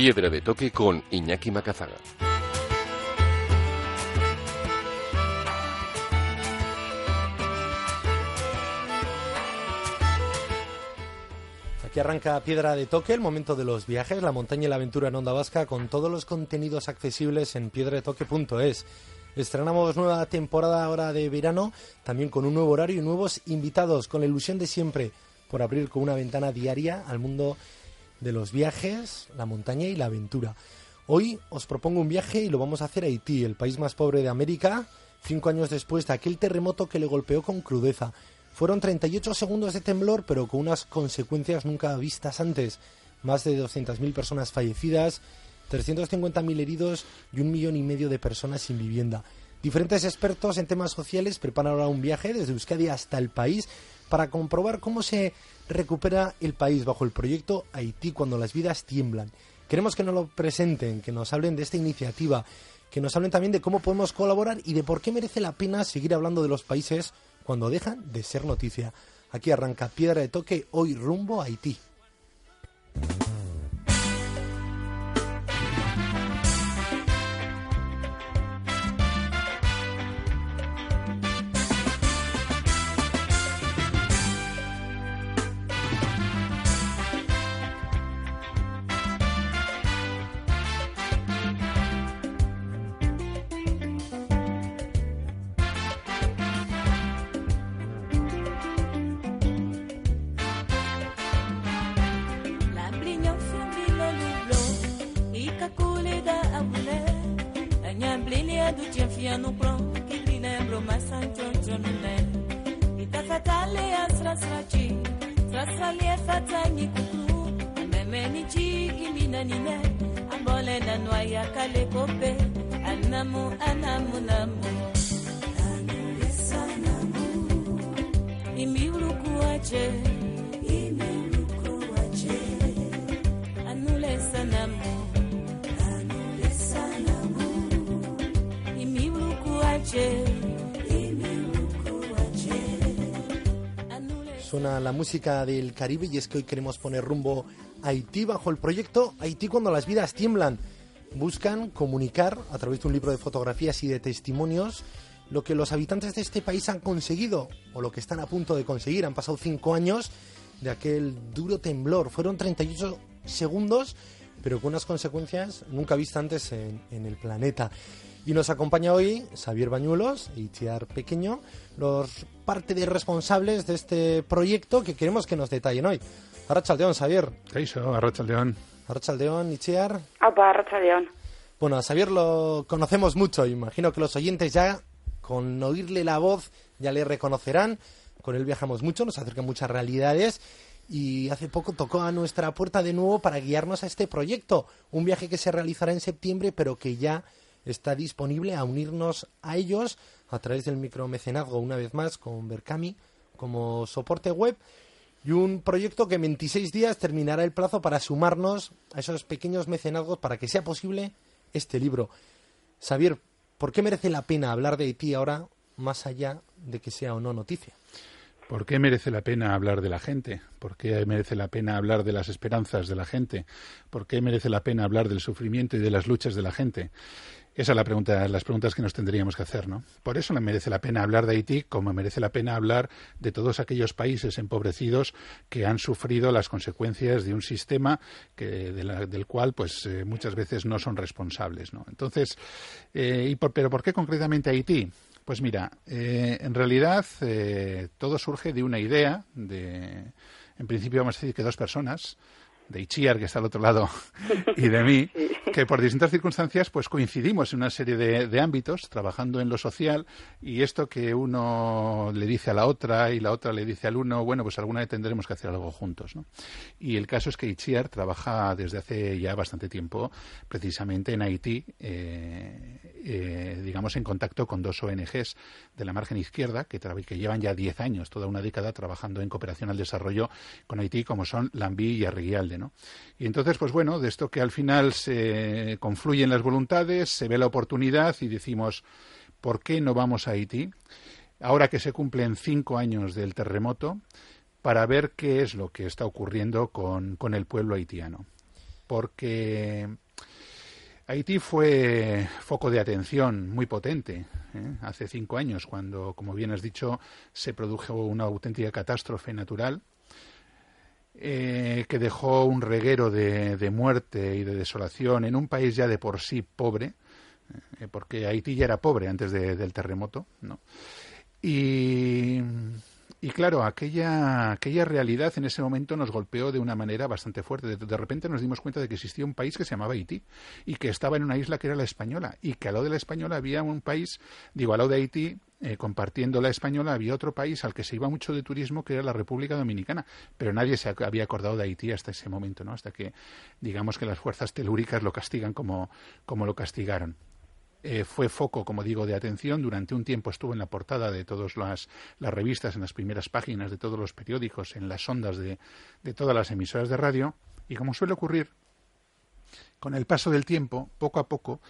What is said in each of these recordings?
Piedra de Toque con Iñaki Macazaga. Aquí arranca Piedra de Toque, el momento de los viajes, la montaña y la aventura en Onda Vasca, con todos los contenidos accesibles en piedradetoque.es. Estrenamos nueva temporada ahora de verano, también con un nuevo horario y nuevos invitados, con la ilusión de siempre por abrir con una ventana diaria al mundo de los viajes, la montaña y la aventura. Hoy os propongo un viaje y lo vamos a hacer a Haití, el país más pobre de América, cinco años después de aquel terremoto que le golpeó con crudeza. Fueron 38 segundos de temblor, pero con unas consecuencias nunca vistas antes. Más de 200.000 personas fallecidas, 350.000 heridos y un millón y medio de personas sin vivienda. Diferentes expertos en temas sociales preparan ahora un viaje desde Euskadi hasta el país para comprobar cómo se recupera el país bajo el proyecto Haití cuando las vidas tiemblan. Queremos que nos lo presenten, que nos hablen de esta iniciativa, que nos hablen también de cómo podemos colaborar y de por qué merece la pena seguir hablando de los países cuando dejan de ser noticia. Aquí arranca Piedra de Toque, hoy rumbo Haití. fia no plan che li lembro ma santo giorno ne e ta fatale asra srati srasra li e fatani kuku meme ni chi kimina ni ne ambole na noya kale kope anamu anamu namu. Anamu imi ulukuaje Suena la música del Caribe y es que hoy queremos poner rumbo a Haití bajo el proyecto Haití cuando las vidas tiemblan. Buscan comunicar a través de un libro de fotografías y de testimonios lo que los habitantes de este país han conseguido o lo que están a punto de conseguir. Han pasado cinco años de aquel duro temblor. Fueron 38 segundos, pero con unas consecuencias nunca vistas antes en, en el planeta. Y nos acompaña hoy Xavier Bañuelos y Chiar Pequeño, los parte de responsables de este proyecto que queremos que nos detallen hoy. Arrachaldeón, Xavier. ¿Qué hizo? Arrachaldeón. Arrachaldeón, Itziar. Opa, Arrachaldeón. Bueno, a Xavier lo conocemos mucho. Imagino que los oyentes ya, con oírle la voz, ya le reconocerán. Con él viajamos mucho, nos acerca muchas realidades y hace poco tocó a nuestra puerta de nuevo para guiarnos a este proyecto. Un viaje que se realizará en septiembre, pero que ya está disponible a unirnos a ellos a través del micromecenazgo, una vez más, con Berkami como soporte web y un proyecto que en 26 días terminará el plazo para sumarnos a esos pequeños mecenazgos para que sea posible este libro. Xavier, ¿por qué merece la pena hablar de Haití ahora, más allá de que sea o no noticia? ¿Por qué merece la pena hablar de la gente? ¿Por qué merece la pena hablar de las esperanzas de la gente? ¿Por qué merece la pena hablar del sufrimiento y de las luchas de la gente? Esa es la pregunta, las preguntas que nos tendríamos que hacer, ¿no? Por eso no merece la pena hablar de Haití, como merece la pena hablar de todos aquellos países empobrecidos que han sufrido las consecuencias de un sistema que, del cual, pues, eh, muchas veces no son responsables, ¿no? Entonces, eh, y por, pero ¿por qué concretamente Haití? Pues mira, eh, en realidad todo surge de una idea de, en principio vamos a decir que dos personas, de Ichiar, que está al otro lado, y de mí, que por distintas circunstancias pues coincidimos en una serie de, ámbitos, trabajando en lo social, y esto que uno le dice a la otra y la otra le dice al uno, bueno, pues alguna vez tendremos que hacer algo juntos. ¿no? Y el caso es que Ichiar trabaja desde hace ya bastante tiempo precisamente en Haití, eh, eh, digamos, en contacto con dos ONGs de la margen izquierda, que, que llevan ya 10 años, toda una década, trabajando en cooperación al desarrollo con Haití, como son Lambí y Arriguialde. Y entonces, pues bueno, de esto que al final se confluyen las voluntades, se ve la oportunidad y decimos, ¿por qué no vamos a Haití? Ahora que se cumplen cinco años del terremoto, para ver qué es lo que está ocurriendo con, el pueblo haitiano. porque Haití fue foco de atención muy potente ¿eh? hace cinco años, cuando, como bien has dicho, se produjo una auténtica catástrofe natural eh, que dejó un reguero de, muerte y de desolación en un país ya de por sí pobre, eh, porque Haití ya era pobre antes del terremoto, ¿no? Y y claro, aquella, aquella realidad en ese momento nos golpeó de una manera bastante fuerte. De, repente nos dimos cuenta de que existía un país que se llamaba Haití y que estaba en una isla que era la española y que al lado de la española había un país, digo, al lado de Haití, eh, compartiendo la española, había otro país al que se iba mucho de turismo que era la República Dominicana, pero nadie se había acordado de Haití hasta ese momento, ¿no? Hasta que, digamos que las fuerzas telúricas lo castigan como, como lo castigaron. Eh, fue foco, como digo, de atención. Durante un tiempo estuvo en la portada de todas las, revistas, en las primeras páginas de todos los periódicos, en las ondas de, de todas las emisoras de radio. Y como suele ocurrir, con el paso del tiempo, poco a poco,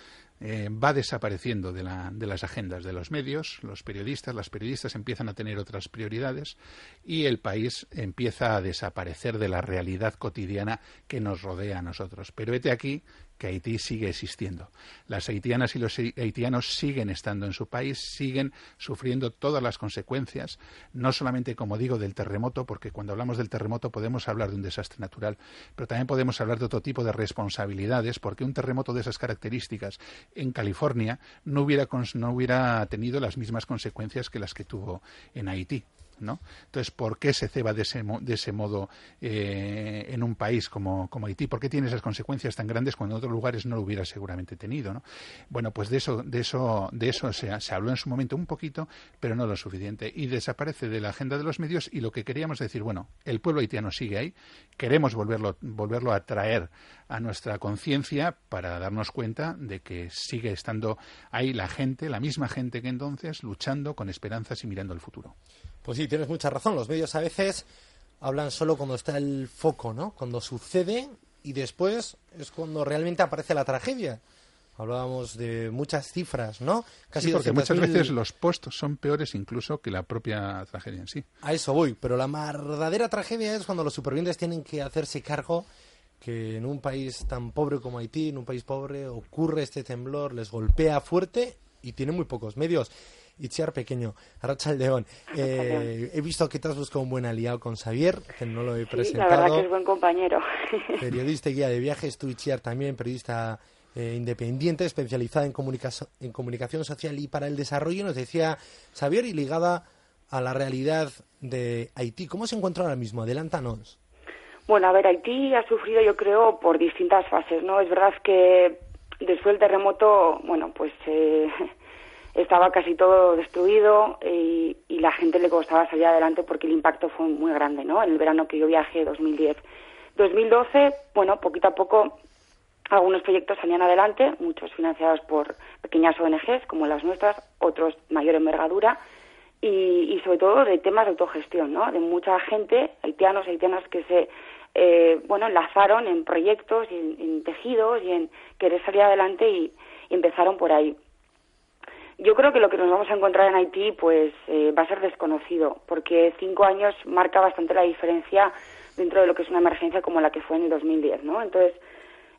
eh, va desapareciendo de, la, de, las agendas de los medios, los periodistas, las periodistas empiezan a tener otras prioridades y el país empieza a desaparecer de la realidad cotidiana que nos rodea a nosotros. Pero vete aquí que Haití sigue existiendo. Las haitianas y los haitianos siguen estando en su país, siguen sufriendo todas las consecuencias, no solamente, como digo, del terremoto, porque cuando hablamos del terremoto podemos hablar de un desastre natural, pero también podemos hablar de otro tipo de responsabilidades, porque un terremoto de esas características en California no hubiera, no hubiera tenido las mismas consecuencias que las que tuvo en Haití. Entonces, ¿por qué se ceba de ese, modo eh, en un país como, Haití? ¿Por qué tiene esas consecuencias tan grandes cuando en otros lugares no lo hubiera seguramente tenido, ¿no? Bueno, pues de eso, de eso, de eso se, se habló en su momento un poquito, pero no lo suficiente. Y desaparece de la agenda de los medios y lo que queríamos decir, bueno, el pueblo haitiano sigue ahí, queremos volverlo, volverlo a traer a nuestra conciencia para darnos cuenta de que sigue estando ahí la gente, la misma gente que entonces, luchando con esperanzas y mirando al futuro. Pues sí, tienes mucha razón. Los medios a veces hablan solo cuando está el foco, ¿no? Cuando sucede y después es cuando realmente aparece la tragedia. Hablábamos de muchas cifras, ¿no? Casi sí, porque muchas veces los postos son peores incluso que la propia tragedia en sí. A eso voy, pero la verdadera tragedia es cuando los supervivientes tienen que hacerse cargo que en un país tan pobre como Haití, en un país pobre, ocurre este temblor, les golpea fuerte y tienen muy pocos medios. Itziar Pequeño, Arracha León. Eh, he visto que te has buscado un buen aliado con Xavier, que no lo he presentado. La verdad que es buen compañero. periodista y guía de viajes, tú Itziar también, periodista eh, independiente, especializada en, en comunicación social y para el desarrollo. Nos decía Xavier y ligada a la realidad de Haití. ¿Cómo se encuentra ahora mismo? Adelántanos. Bueno, a ver, Haití ha sufrido, yo creo, por distintas fases, ¿no? Es verdad que después del terremoto, bueno, pues eh, estaba casi todo destruido y, la gente le costaba salir adelante porque el impacto fue muy grande, ¿no? En el verano que yo viajé, 2010. 2012, bueno, poquito a poco algunos proyectos salían adelante, muchos financiados por pequeñas ONGs como las nuestras, otros mayor envergadura y, sobre todo de temas de autogestión, ¿no? De mucha gente, haitianos, haitianas que se, eh, bueno, enlazaron en proyectos y en, tejidos y en querer salir adelante y empezaron por ahí. Yo creo que lo que nos vamos a encontrar en Haití pues eh, va a ser desconocido, porque cinco años marca bastante la diferencia dentro de lo que es una emergencia como la que fue en el 2010, ¿no? Entonces,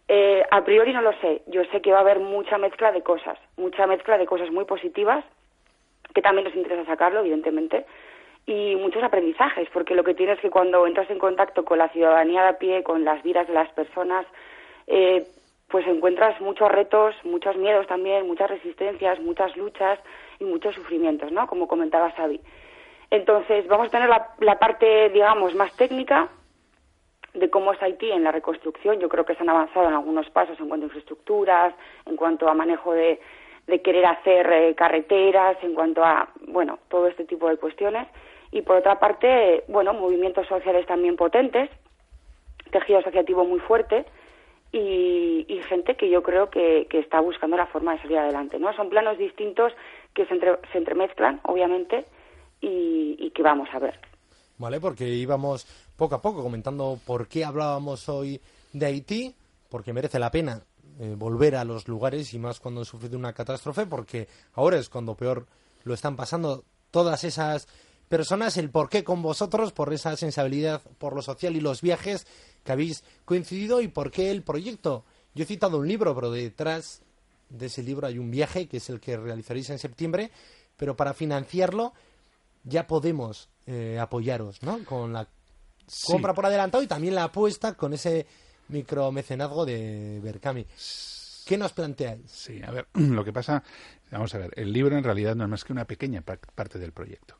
eh, a priori no lo sé. Yo sé que va a haber mucha mezcla de cosas, mucha mezcla de cosas muy positivas, que también nos interesa sacarlo, evidentemente, y muchos aprendizajes, porque lo que tienes es que cuando entras en contacto con la ciudadanía de a pie, con las vidas de las personas, eh, pues encuentras muchos retos, muchos miedos también, muchas resistencias, muchas luchas y muchos sufrimientos, ¿no? Como comentaba Xavi. Entonces, vamos a tener la, parte, digamos, más técnica de cómo es Haití en la reconstrucción. Yo creo que se han avanzado en algunos pasos en cuanto a infraestructuras, en cuanto a manejo de, querer hacer eh, carreteras, en cuanto a, bueno, todo este tipo de cuestiones. Y por otra parte, bueno, movimientos sociales también potentes, tejido asociativo muy fuerte y, gente que yo creo que, está buscando la forma de salir adelante. ¿no? Son planos distintos que se, se entremezclan, obviamente, y, que vamos a ver. Vale, porque íbamos poco a poco comentando por qué hablábamos hoy de Haití, porque merece la pena eh, volver a los lugares y más cuando han sufrido una catástrofe, porque ahora es cuando peor lo están pasando todas esas personas, el por qué con vosotros, por esa sensibilidad por lo social y los viajes que habéis coincidido y por qué el proyecto. Yo he citado un libro, pero detrás de ese libro hay un viaje que es el que realizaréis en septiembre, pero para financiarlo ya podemos eh, apoyaros, ¿no? Con la compra por adelantado y también la apuesta con ese micromecenazgo de Berkami. ¿Qué nos planteáis? Sí, a ver, lo que pasa, vamos a ver, el libro en realidad no es más que una pequeña parte del proyecto.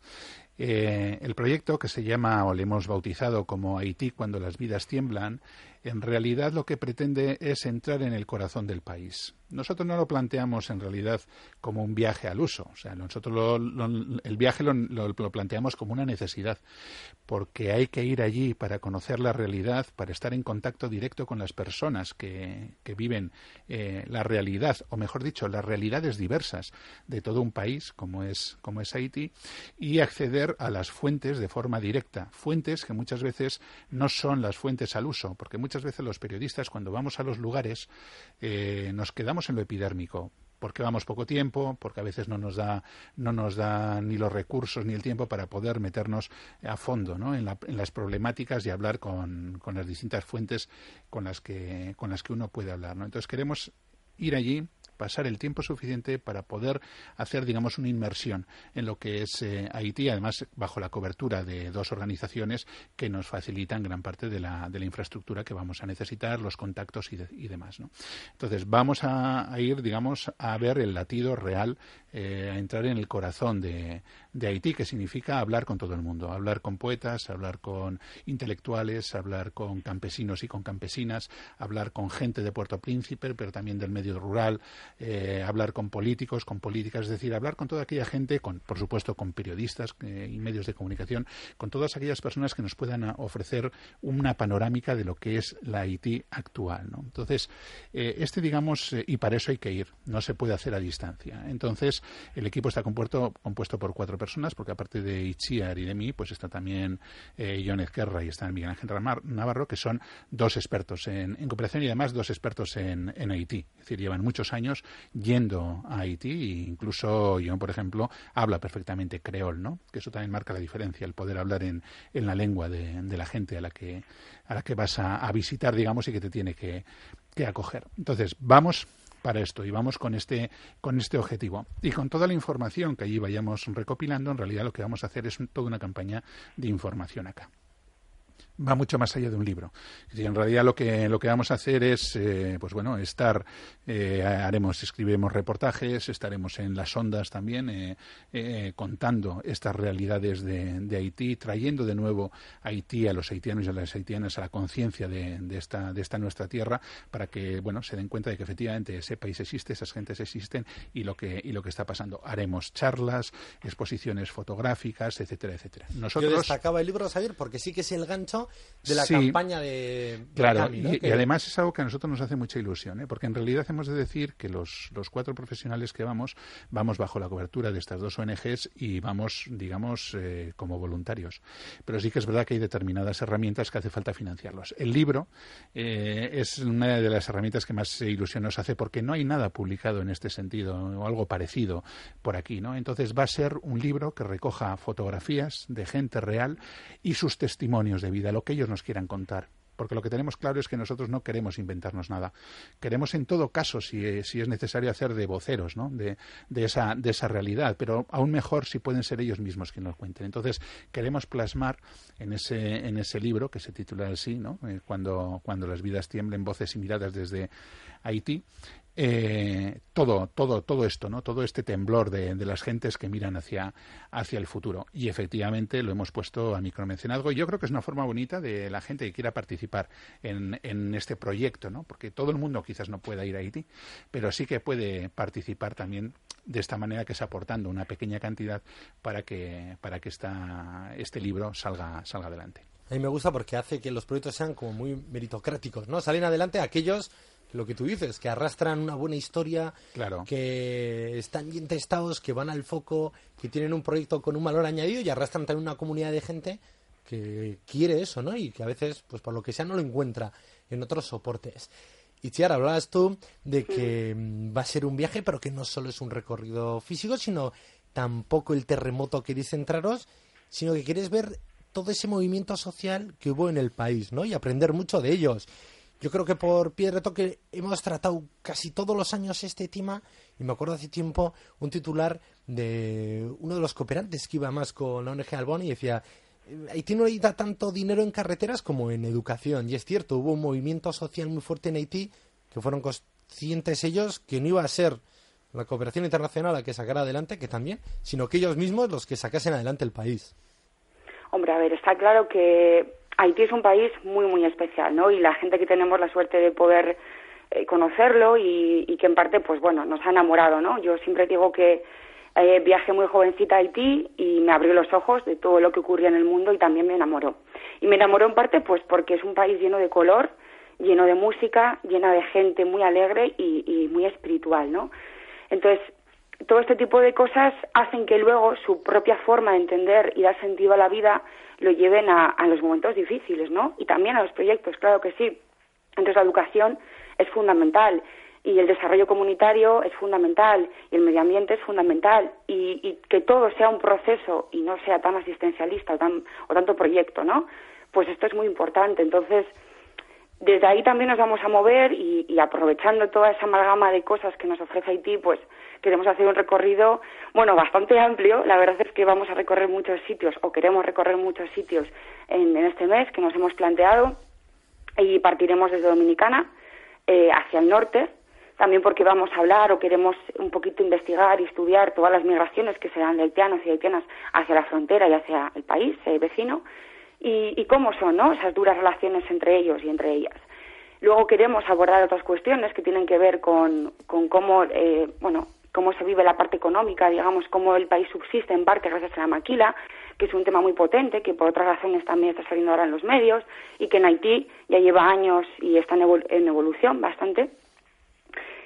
Eh, el proyecto, que se llama o le hemos bautizado como Haití cuando las vidas tiemblan, en realidad lo que pretende es entrar en el corazón del país. Nosotros no lo planteamos en realidad como un viaje al uso, o sea, nosotros el viaje lo, planteamos como una necesidad, porque hay que ir allí para conocer la realidad, para estar en contacto directo con las personas que, viven eh, la realidad, o mejor dicho, las realidades diversas de todo un país como es, como es Haití, y acceder a las fuentes de forma directa, fuentes que muchas veces no son las fuentes al uso, porque muchas veces los periodistas cuando vamos a los lugares eh, nos quedamos en lo epidérmico porque vamos poco tiempo, porque a veces no nos da, no nos da ni los recursos ni el tiempo para poder meternos a fondo ¿no? en, las problemáticas y hablar con, con, las distintas fuentes con las que, con las que uno puede hablar. ¿no? Entonces queremos ir allí, pasar el tiempo suficiente para poder hacer, digamos, una inmersión en lo que es eh, Haití, además bajo la cobertura de dos organizaciones que nos facilitan gran parte de la, de la infraestructura que vamos a necesitar, los contactos y, demás. ¿no? Entonces, vamos a, ir, digamos, a ver el latido real, eh, a entrar en el corazón de, de Haití, que significa hablar con todo el mundo, hablar con poetas, hablar con intelectuales, hablar con campesinos y con campesinas, hablar con gente de Puerto Príncipe, pero también del medio rural, eh, hablar con políticos, con políticas, es decir, hablar con toda aquella gente, con, por supuesto con periodistas eh, y medios de comunicación, con todas aquellas personas que nos puedan ofrecer una panorámica de lo que es la Haití actual. ¿no? Entonces, eh, este, digamos, y para eso hay que ir, no se puede hacer a distancia. Entonces, el equipo está compuesto, compuesto por cuatro personas, porque aparte de Itziar y de mí, pues está también eh, John Ezquerra y está Miguel Ángel Navarro, que son dos expertos en, cooperación y además dos expertos en, en Haití. Es decir, llevan muchos años yendo a Haití e incluso John, por ejemplo, habla perfectamente creol, ¿no? Que eso también marca la diferencia, el poder hablar en, en la lengua de, de, la gente a la que, a la que vas a, a visitar, digamos, y que te tiene que, que acoger. Entonces, vamos para esto y vamos con este, con este objetivo. Y con toda la información que allí vayamos recopilando, en realidad lo que vamos a hacer es toda una campaña de información acá va mucho más allá de un libro. Y en realidad lo que, lo que vamos a hacer es, eh, pues bueno, estar, eh, haremos, escribiremos reportajes, estaremos en las ondas también, eh, contando estas realidades de, Haití, trayendo de nuevo a Haití, a los haitianos y a las haitianas a la conciencia de, esta, de esta nuestra tierra, para que, bueno, se den cuenta de que efectivamente ese país existe, esas gentes existen y lo que, y lo que está pasando. Haremos charlas, exposiciones fotográficas, etcétera, etcétera. Nosotros... Yo destacaba el libro, Xavier, porque sí que es el gancho de la campaña de, claro y, además es algo que a nosotros nos hace mucha ilusión ¿eh? porque en realidad hemos de decir que los, los cuatro profesionales que vamos vamos bajo la cobertura de estas dos ONGs y vamos digamos eh, como voluntarios. Pero sí que es verdad que hay determinadas herramientas que hace falta financiarlos el libro eh, es una de las herramientas que más ilusión nos hace porque no hay nada publicado en este sentido o algo parecido por aquí no entonces va a ser un libro que recoja fotografías de gente real y sus testimonios de vida lo que ellos nos quieran contar. Porque lo que tenemos claro es que nosotros no queremos inventarnos nada. Queremos, en todo caso, si, es necesario, hacer de voceros ¿no? de, esa, de esa realidad, pero aún mejor si pueden ser ellos mismos quienes lo cuenten. Entonces, queremos plasmar en ese, en ese libro, que se titula así, ¿no? Eh, cuando, cuando las vidas tiemblen, voces y miradas desde Haití, eh, todo, todo, todo esto, ¿no? Todo este temblor de, las gentes que miran hacia, hacia el futuro. Y efectivamente lo hemos puesto a micromencionado. Y yo creo que es una forma bonita de la gente que quiera participar en, en este proyecto, ¿no? Porque todo el mundo quizás no pueda ir a Haití, pero sí que puede participar también de esta manera que es aportando una pequeña cantidad para que, para que esta, este libro salga, salga adelante. A mí me gusta porque hace que los proyectos sean como muy meritocráticos, ¿no? Salen adelante aquellos lo que tú dices, que arrastran una buena historia, que están bien testados, que van al foco, que tienen un proyecto con un valor añadido y arrastran también una comunidad de gente que quiere eso, ¿no? Y que a veces, pues por lo que sea, no lo encuentra en otros soportes. Y Chiara, hablabas tú de que mm, va a ser un viaje, pero que no solo es un recorrido físico, sino tampoco el terremoto queréis centraros sino que quieres ver todo ese movimiento social que hubo en el país, ¿no? Y aprender mucho de ellos. Yo creo que por pie de toque hemos tratado casi todos los años este tema y me acuerdo hace tiempo un titular de uno de los cooperantes que iba más con la ONG Albón y decía Haití no da tanto dinero en carreteras como en educación y es cierto, hubo un movimiento social muy fuerte en Haití que fueron conscientes ellos que no iba a ser la cooperación internacional la que sacara adelante, que también, sino que ellos mismos los que sacasen adelante el país. Hombre, a ver, está claro que Haití es un país muy, muy especial, ¿no? Y la gente que tenemos la suerte de poder eh, conocerlo y, que en parte, pues bueno, nos ha enamorado, ¿no? Yo siempre digo que eh, viajé muy jovencita a Haití y me abrió los ojos de todo lo que ocurría en el mundo y también me enamoró. Y me enamoró en parte, pues porque es un país lleno de color, lleno de música, llena de gente muy alegre y, y muy espiritual, ¿no? Entonces, todo este tipo de cosas hacen que luego su propia forma de entender y dar sentido a la vida lo lleven a, los momentos difíciles, ¿no? Y también a los proyectos, claro que sí. Entonces la educación es fundamental y el desarrollo comunitario es fundamental y el medio ambiente es fundamental y, que todo sea un proceso y no sea tan asistencialista o, tan, o tanto proyecto, ¿no? Pues esto es muy importante. Entonces, desde ahí también nos vamos a mover y, y, aprovechando toda esa amalgama de cosas que nos ofrece Haití, pues queremos hacer un recorrido, bueno, bastante amplio. La verdad es que vamos a recorrer muchos sitios o queremos recorrer muchos sitios en, este mes que nos hemos planteado y partiremos desde Dominicana eh, hacia el norte, también porque vamos a hablar o queremos un poquito investigar y estudiar todas las migraciones que se dan de haitianos y haitianas hacia la frontera y hacia el país eh, vecino y, y, cómo son ¿no? esas duras relaciones entre ellos y entre ellas. Luego queremos abordar otras cuestiones que tienen que ver con, con cómo, eh, bueno, cómo se vive la parte económica, digamos, cómo el país subsiste en parte gracias a la maquila, que es un tema muy potente, que por otras razones también está saliendo ahora en los medios, y que en Haití ya lleva años y está en, evolución bastante.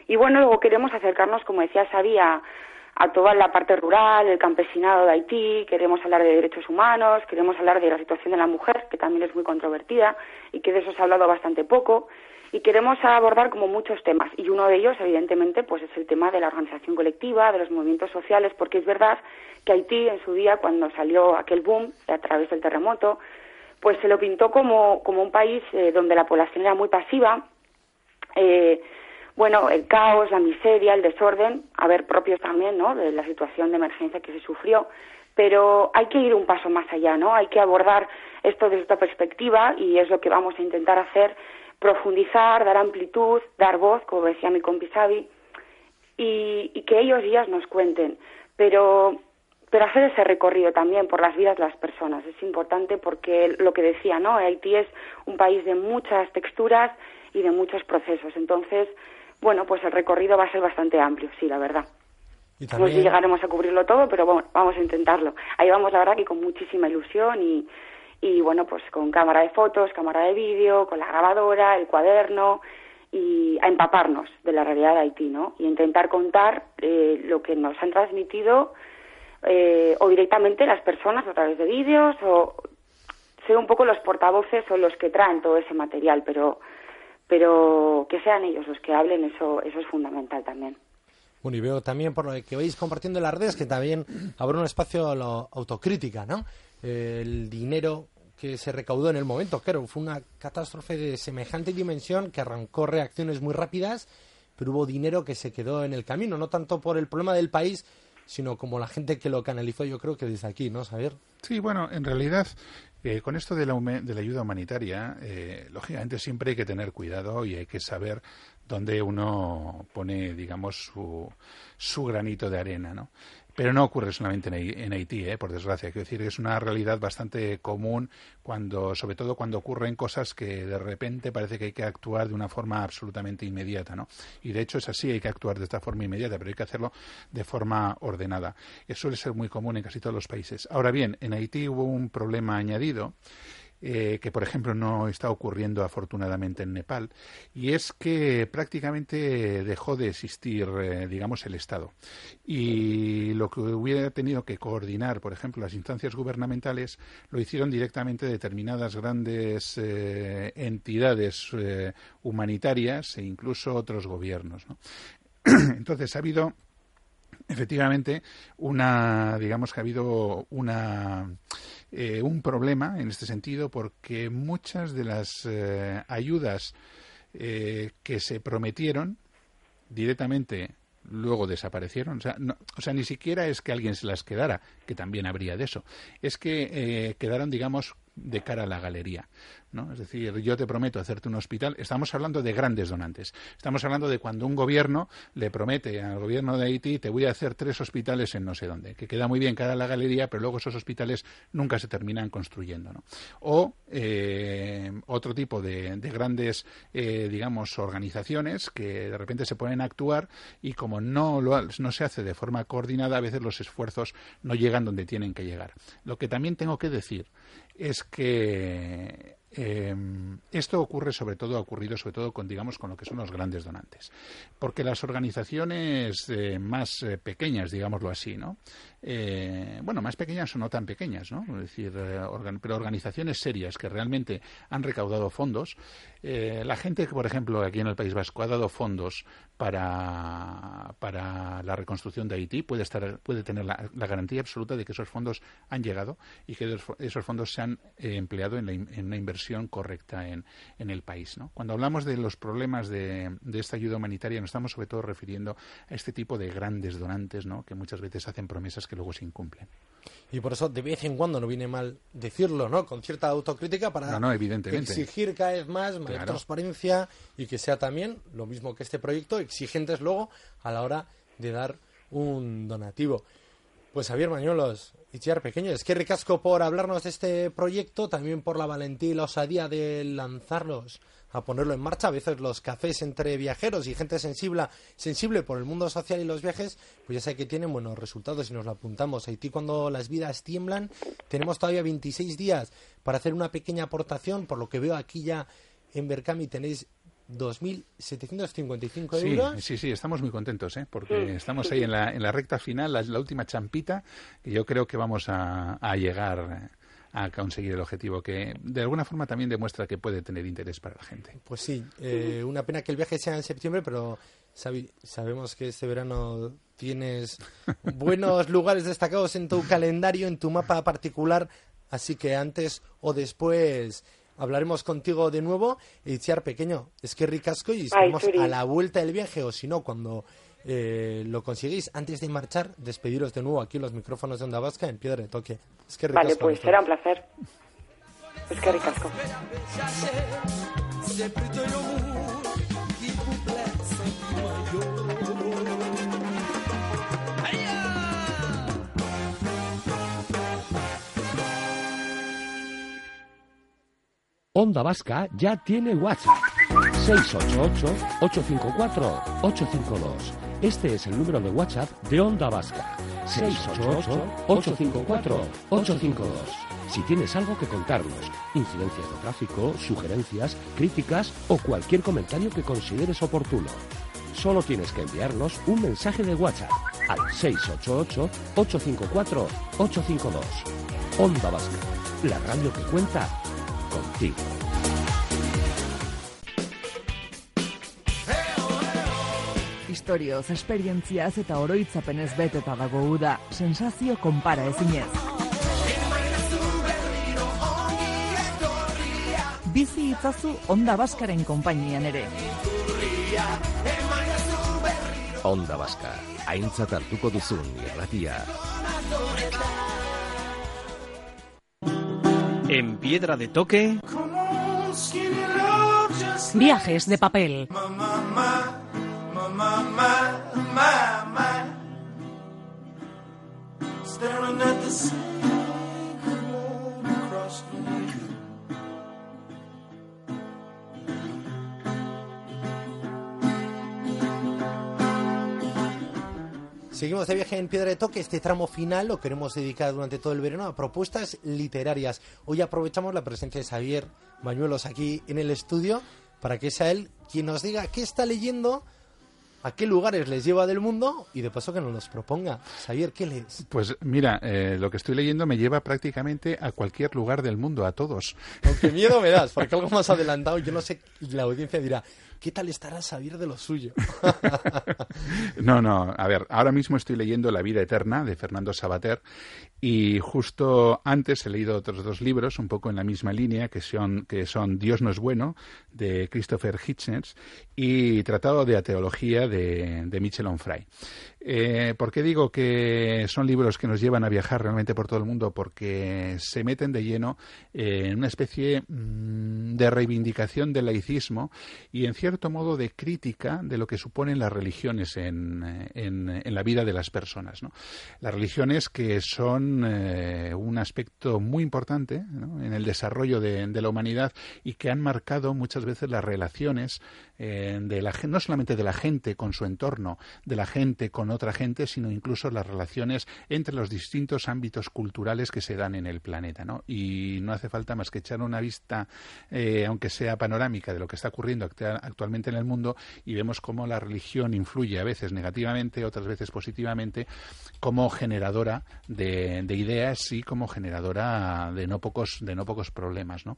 Y bueno, luego queremos acercarnos, como decía Sabía, a toda la parte rural, el campesinado de Haití, queremos hablar de derechos humanos, queremos hablar de la situación de la mujer, que también es muy controvertida y que de eso se ha hablado bastante poco, y queremos abordar como muchos temas y uno de ellos evidentemente pues es el tema de la organización colectiva de los movimientos sociales porque es verdad que Haití en su día cuando salió aquel boom a través del terremoto pues se lo pintó como, como un país eh, donde la población era muy pasiva eh, bueno el caos la miseria el desorden a ver propios también no de la situación de emergencia que se sufrió pero hay que ir un paso más allá, ¿no? Hay que abordar esto desde esta perspectiva y es lo que vamos a intentar hacer profundizar, dar amplitud, dar voz, como decía mi compi Xavi, y, que ellos y ellas nos cuenten. Pero, pero hacer ese recorrido también por las vidas de las personas es importante porque lo que decía, ¿no? Haití es un país de muchas texturas y de muchos procesos. Entonces, bueno, pues el recorrido va a ser bastante amplio, sí, la verdad. No sé si llegaremos a cubrirlo todo, pero bueno, vamos a intentarlo. Ahí vamos, la verdad, que con muchísima ilusión y, y bueno, pues con cámara de fotos, cámara de vídeo, con la grabadora, el cuaderno y a empaparnos de la realidad de Haití, ¿no? Y intentar contar eh, lo que nos han transmitido eh, o directamente las personas a través de vídeos o ser un poco los portavoces o los que traen todo ese material, pero pero que sean ellos los que hablen, eso eso es fundamental también. Bueno, y veo también por lo que vais compartiendo en las redes que también habrá un espacio a la autocrítica, ¿no? el dinero que se recaudó en el momento. Claro, fue una catástrofe de semejante dimensión que arrancó reacciones muy rápidas, pero hubo dinero que se quedó en el camino, no tanto por el problema del país, sino como la gente que lo canalizó, yo creo que desde aquí, ¿no, Javier? Sí, bueno, en realidad, eh, con esto de la, de la ayuda humanitaria, eh, lógicamente siempre hay que tener cuidado y hay que saber dónde uno pone, digamos, su, su granito de arena, ¿no? Pero no ocurre solamente en Haití, ¿eh? por desgracia. Quiero decir, es una realidad bastante común, cuando, sobre todo cuando ocurren cosas que de repente parece que hay que actuar de una forma absolutamente inmediata. ¿no? Y de hecho es así, hay que actuar de esta forma inmediata, pero hay que hacerlo de forma ordenada. Eso suele ser muy común en casi todos los países. Ahora bien, en Haití hubo un problema añadido eh, que por ejemplo no está ocurriendo afortunadamente en Nepal, y es que prácticamente dejó de existir, eh, digamos, el Estado. Y lo que hubiera tenido que coordinar, por ejemplo, las instancias gubernamentales, lo hicieron directamente determinadas grandes eh, entidades humanitarias e incluso otros gobiernos. Entonces ha habido efectivamente una digamos que ha habido una eh, un problema en este sentido porque muchas de las eh, ayudas eh, que se prometieron directamente luego desaparecieron. O sea, o sea, ni siquiera es que alguien se las quedara, que también habría de eso. Es que quedaron, digamos, de cara a la galería. ¿no? Es decir, yo te prometo hacerte un hospital. Estamos hablando de grandes donantes. Estamos hablando de cuando un gobierno le promete al gobierno de Haití te voy a hacer tres hospitales en no sé dónde, que queda muy bien cara a la galería, pero luego esos hospitales nunca se terminan construyendo. ¿no? O eh, otro tipo de, grandes, eh, digamos, organizaciones que de repente se ponen a actuar y como no, lo, no se hace de forma coordinada, a veces los esfuerzos no llegan donde tienen que llegar. Lo que también tengo que decir es que eh, esto ocurre sobre todo, ha ocurrido sobre todo con, digamos, con lo que son los grandes donantes. Porque las organizaciones eh, más eh, pequeñas, digámoslo así, ¿no? Eh, bueno, más pequeñas o no tan pequeñas, ¿no? Es decir, pero organizaciones serias que realmente han recaudado fondos. la gente que, por ejemplo, aquí en el País Vasco ha dado fondos para, para la reconstrucción de Haití puede, estar, puede tener la, garantía absoluta de que esos fondos han llegado y que esos fondos se han empleado en, en una inversión correcta en, en el país. ¿no? Cuando hablamos de los problemas de, de, esta ayuda humanitaria, nos estamos sobre todo refiriendo a este tipo de grandes donantes ¿no? que muchas veces hacen promesas que luego se incumplen. Y por eso de vez en cuando no viene mal decirlo, ¿no? Con cierta autocrítica para no, evidentemente. exigir cada vez más mayor transparencia y que sea también lo mismo que este proyecto, exigentes luego a la hora de dar un donativo. Pues Javier Mañuelos, Itziar Pequeño, es que ricasco por hablarnos de este proyecto, también por la valentía y la osadía de lanzarlos a ponerlo en marcha. A veces los cafés entre viajeros y gente sensible, sensible por el mundo social y los viajes, pues ya sé que tienen buenos resultados y nos lo apuntamos. Haití cuando las vidas tiemblan, tenemos todavía 26 días para hacer una pequeña aportación, por lo que veo aquí ya en Berkami tenéis 2.755 euros. Sí, sí, estamos muy contentos, ¿eh? porque estamos ahí en la, en la recta final, la, la, última champita, que yo creo que vamos a, a llegar a conseguir el objetivo, que de alguna forma también demuestra que puede tener interés para la gente. Pues sí, eh, una pena que el viaje sea en septiembre, pero sabemos que este verano tienes buenos lugares destacados en tu calendario, en tu mapa particular, así que antes o después hablaremos contigo de nuevo. Itziar Pequeño, es que ricasco y estamos a la vuelta del viaje, o si no, cuando eh, lo conseguís, antes de marchar, despediros de nuevo aquí los micrófonos de Onda Vasca en Piedra de Toque. Es que vale, pues será un placer. Es que ricasco. Onda Vasca ya tiene WhatsApp. 688-854-852. Este es el número de WhatsApp de Onda Vasca. 688-854-852. Si tienes algo que contarnos, incidencias de tráfico, sugerencias, críticas o cualquier comentario que consideres oportuno, solo tienes que enviarnos un mensaje de WhatsApp al 688-854-852. Onda Vasca, la radio que cuenta contigo. Historioz, esperientziaz eta oroitzapenez beteta dago uda, sensazio konpara ezinez. Bizi itzazu Onda Baskaren konpainian ere. Onda Baska, aintzat hartuko duzun irratia. En Piedra de Toque. Viajes de papel. Seguimos de viaje en Piedra de Toque. Este tramo final lo queremos dedicar durante todo el verano a propuestas literarias. Hoy aprovechamos la presencia de Xavier Mañuelos aquí en el estudio para que sea él quien nos diga qué está leyendo a qué lugares les lleva del mundo y de paso que nos los proponga. Xavier, ¿qué lees? Pues mira, eh, lo que estoy leyendo me lleva prácticamente a cualquier lugar del mundo, a todos. Aunque miedo me das, porque algo más adelantado, yo no sé, la audiencia dirá, ¿Qué tal estará Xavier de lo suyo? no, no, a ver, ahora mismo estoy leyendo La vida eterna de Fernando Sabater y justo antes he leído otros dos libros un poco en la misma línea que son, que son Dios no es bueno de Christopher Hitchens y Tratado de Ateología de, de Michel Onfray. Eh, ¿Por qué digo que son libros que nos llevan a viajar realmente por todo el mundo? Porque se meten de lleno en una especie mm, de reivindicación del laicismo y, en cierto modo, de crítica de lo que suponen las religiones en, la vida de las personas. Las religiones que son eh, un aspecto muy importante en el desarrollo de, la humanidad y que han marcado muchas veces las relaciones eh, de la, no solamente de la gente con su entorno, de la gente con otra gente, sino incluso las relaciones entre los distintos ámbitos culturales que se dan en el planeta. ¿no? Y no hace falta más que echar una vista, eh, aunque sea panorámica, de lo que está ocurriendo actualmente en el mundo y vemos cómo la religión influye a veces negativamente, otras veces positivamente, como generadora de, de ideas y como generadora de no pocos, de no pocos problemas. ¿no?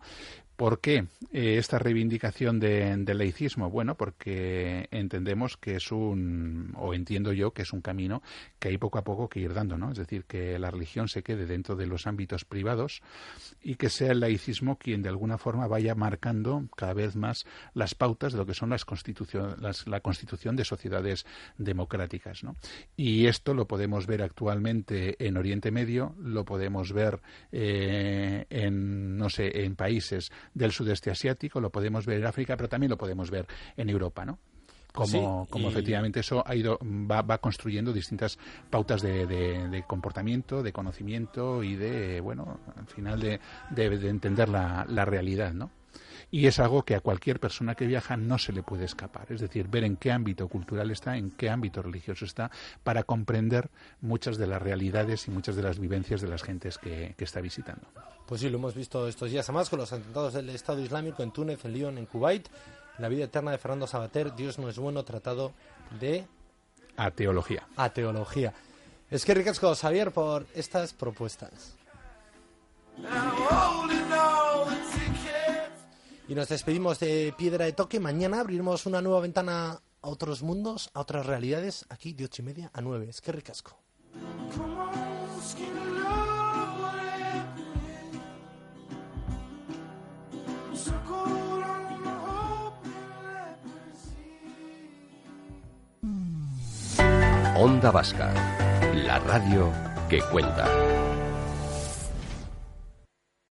¿Por qué eh, esta reivindicación del laicismo? Bueno, porque entendemos que es un, o entiendo yo que es un camino que hay poco a poco que ir dando, ¿no? Es decir, que la religión se quede dentro de los ámbitos privados y que sea el laicismo quien de alguna forma vaya marcando cada vez más las pautas de lo que son las constitución, la constitución de sociedades democráticas, ¿no? Y esto lo podemos ver actualmente en Oriente Medio, lo podemos ver eh, en, no sé, en países del sudeste asiático, lo podemos ver en África, pero también lo podemos ver en Europa, ¿no? Como, como efectivamente eso ha ido va, va construyendo distintas pautas de, de, comportamiento, de conocimiento y de bueno al final de, de entender la, la realidad, ¿no? Y es algo que a cualquier persona que viaja no se le puede escapar. Es decir, ver en qué ámbito cultural está, en qué ámbito religioso está, para comprender muchas de las realidades y muchas de las vivencias de las gentes que, está visitando. Pues sí, lo hemos visto estos días, además con los atentados del Estado Islámico en Túnez, en Lyon, en Kuwait, la vida eterna de Fernando Sabater, Dios no es bueno, tratado de... Ateología. Ateología. Es que ricasco, Xavier, por estas propuestas. Y nos despedimos de Piedra de Toque. Mañana abriremos una nueva ventana a otros mundos, a otras realidades, aquí de ocho y media a nueve. Es que ricasco. Onda Vasca, la radio que cuenta.